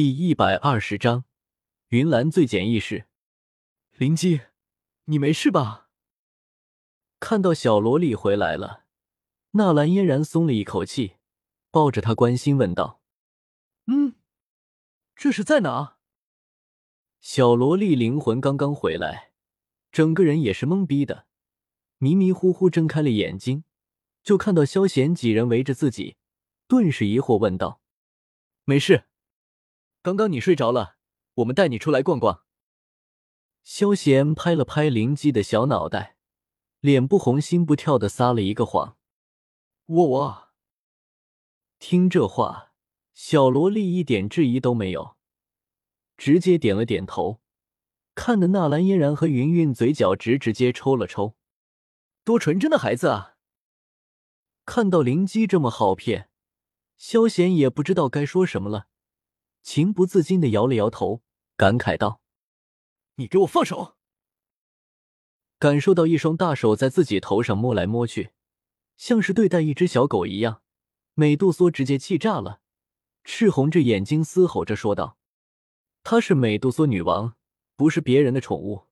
第一百二十章，云岚最简易式。灵姬，你没事吧？看到小萝莉回来了，纳兰嫣然松了一口气，抱着她关心问道：“嗯，这是在哪？”小萝莉灵魂刚刚回来，整个人也是懵逼的，迷迷糊糊睁开了眼睛，就看到萧贤几人围着自己，顿时疑惑问道：“没事。”刚刚你睡着了，我们带你出来逛逛。萧贤拍了拍灵姬的小脑袋，脸不红心不跳的撒了一个谎。我我。听这话，小萝莉一点质疑都没有，直接点了点头，看的纳兰嫣然和云云嘴角直直接抽了抽。多纯真的孩子啊！看到灵姬这么好骗，萧贤也不知道该说什么了。情不自禁的摇了摇头，感慨道：“你给我放手！”感受到一双大手在自己头上摸来摸去，像是对待一只小狗一样，美杜莎直接气炸了，赤红着眼睛嘶吼着说道：“她是美杜莎女王，不是别人的宠物。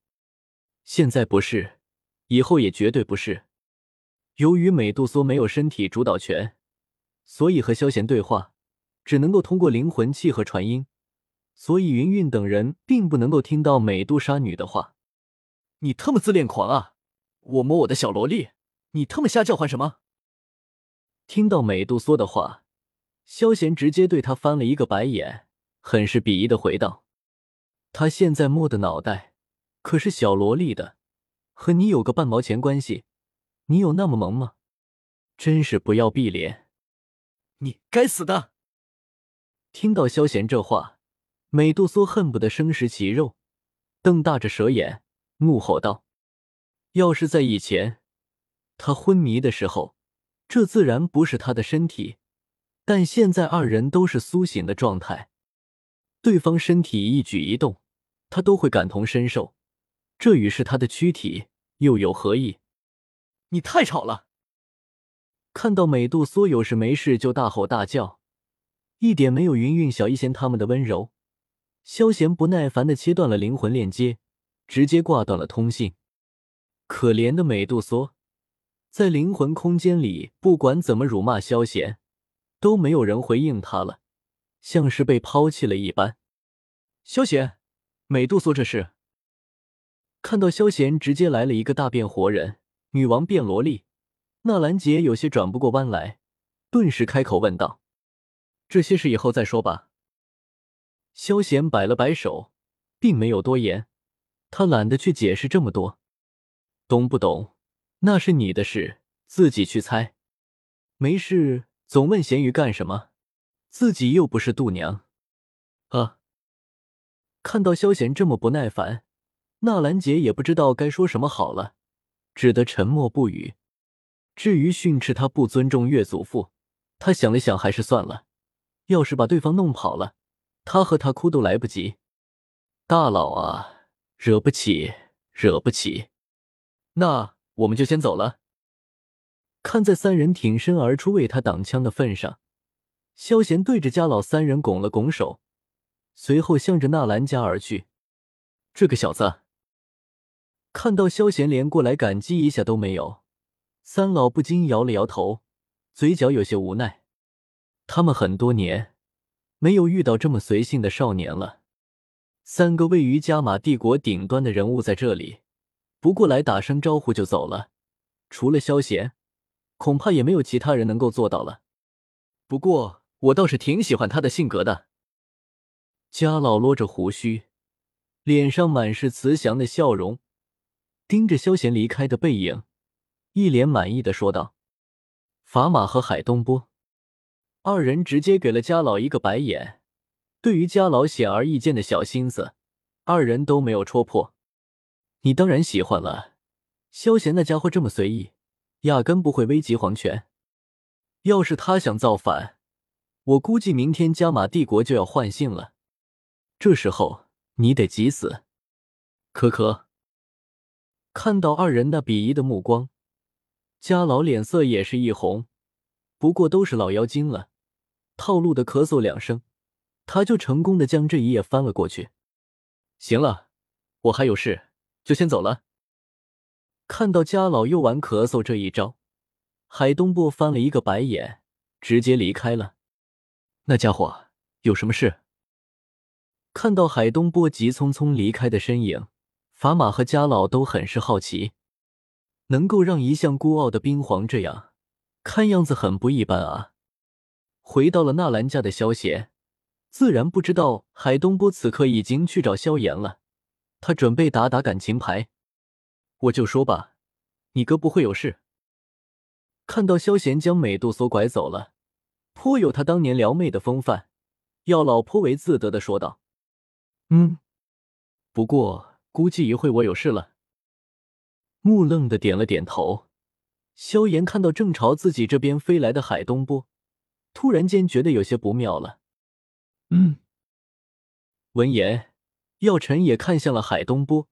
现在不是，以后也绝对不是。由于美杜莎没有身体主导权，所以和萧贤对话。”只能够通过灵魂契合传音，所以云云等人并不能够听到美杜莎女的话。你特么自恋狂啊！我摸我的小萝莉，你特么瞎叫唤什么？听到美杜莎的话，萧贤直接对他翻了一个白眼，很是鄙夷的回道：“他现在摸的脑袋可是小萝莉的，和你有个半毛钱关系？你有那么萌吗？真是不要碧脸！你该死的！”听到萧贤这话，美杜莎恨不得生食其肉，瞪大着蛇眼，怒吼道：“要是在以前，他昏迷的时候，这自然不是他的身体；但现在二人都是苏醒的状态，对方身体一举一动，他都会感同身受，这与是他的躯体又有何异？”你太吵了！看到美杜莎有事没事就大吼大叫。一点没有云云、小一仙他们的温柔。萧贤不耐烦的切断了灵魂链接，直接挂断了通信。可怜的美杜莎，在灵魂空间里，不管怎么辱骂萧贤，都没有人回应他了，像是被抛弃了一般。萧贤，美杜莎这是？看到萧贤直接来了一个大变活人，女王变萝莉，纳兰杰有些转不过弯来，顿时开口问道。这些事以后再说吧。萧贤摆了摆手，并没有多言，他懒得去解释这么多，懂不懂那是你的事，自己去猜。没事，总问咸鱼干什么？自己又不是度娘。啊！看到萧贤这么不耐烦，纳兰杰也不知道该说什么好了，只得沉默不语。至于训斥他不尊重岳祖父，他想了想，还是算了。要是把对方弄跑了，他和他哭都来不及。大佬啊，惹不起，惹不起。那我们就先走了。看在三人挺身而出为他挡枪的份上，萧贤对着家老三人拱了拱手，随后向着纳兰家而去。这个小子，看到萧贤连过来感激一下都没有，三老不禁摇了摇头，嘴角有些无奈。他们很多年没有遇到这么随性的少年了。三个位于加玛帝国顶端的人物在这里，不过来打声招呼就走了。除了萧贤，恐怕也没有其他人能够做到了。不过我倒是挺喜欢他的性格的。家老撸着胡须，脸上满是慈祥的笑容，盯着萧贤离开的背影，一脸满意的说道：“法玛和海东波。”二人直接给了家老一个白眼，对于家老显而易见的小心思，二人都没有戳破。你当然喜欢了，萧贤那家伙这么随意，压根不会危及皇权。要是他想造反，我估计明天加玛帝国就要换姓了。这时候你得急死。可可看到二人那鄙夷的目光，家老脸色也是一红，不过都是老妖精了。套路的咳嗽两声，他就成功的将这一页翻了过去。行了，我还有事，就先走了。看到家老又玩咳嗽这一招，海东波翻了一个白眼，直接离开了。那家伙有什么事？看到海东波急匆匆离开的身影，法玛和家老都很是好奇。能够让一向孤傲的冰皇这样，看样子很不一般啊。回到了纳兰家的萧贤，自然不知道海东波此刻已经去找萧炎了。他准备打打感情牌。我就说吧，你哥不会有事。看到萧贤将美杜莎拐走了，颇有他当年撩妹的风范。药老颇为自得的说道：“嗯，不过估计一会我有事了。”木愣的点了点头。萧炎看到正朝自己这边飞来的海东波，突然间觉得有些不妙了。嗯。闻言，药尘也看向了海东波。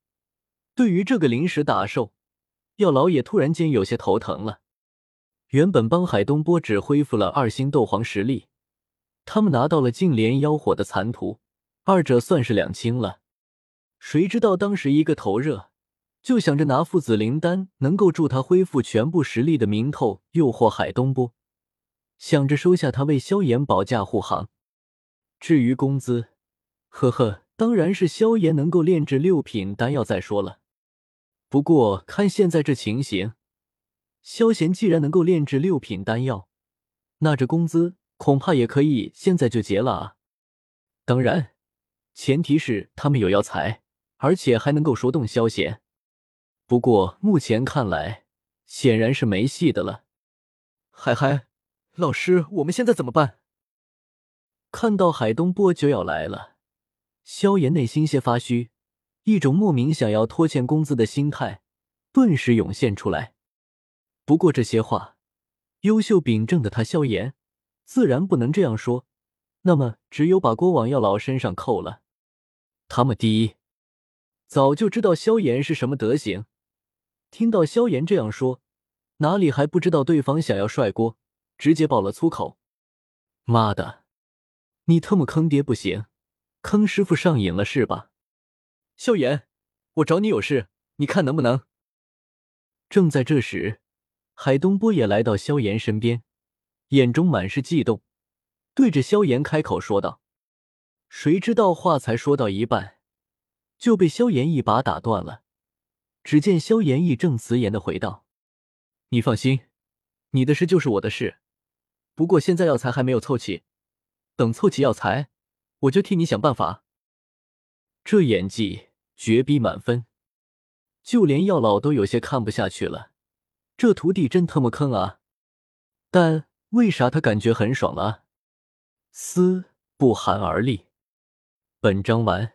对于这个临时打手，药老也突然间有些头疼了。原本帮海东波只恢复了二星斗皇实力，他们拿到了净莲妖火的残图，二者算是两清了。谁知道当时一个头热，就想着拿父子灵丹能够助他恢复全部实力的名头诱惑海东波，想着收下他为萧炎保驾护航。至于工资，呵呵，当然是萧炎能够炼制六品丹药再说了。不过看现在这情形，萧贤既然能够炼制六品丹药，那这工资恐怕也可以现在就结了啊！当然，前提是他们有药材，而且还能够说动萧炎。不过目前看来，显然是没戏的了。嗨嗨，老师，我们现在怎么办？看到海东波就要来了，萧炎内心些发虚。一种莫名想要拖欠工资的心态顿时涌现出来。不过这些话，优秀秉正的他萧炎自然不能这样说。那么，只有把锅往药老身上扣了。他们第一早就知道萧炎是什么德行，听到萧炎这样说，哪里还不知道对方想要甩锅，直接爆了粗口：“妈的，你特么坑爹不行，坑师傅上瘾了是吧？”萧炎，我找你有事，你看能不能？正在这时，海东波也来到萧炎身边，眼中满是悸动，对着萧炎开口说道。谁知道话才说到一半，就被萧炎一把打断了。只见萧炎义正辞严的回道：“你放心，你的事就是我的事。不过现在药材还没有凑齐，等凑齐药材，我就替你想办法。”这演技绝逼满分，就连药老都有些看不下去了。这徒弟真他妈坑啊！但为啥他感觉很爽了？丝不寒而栗。本章完。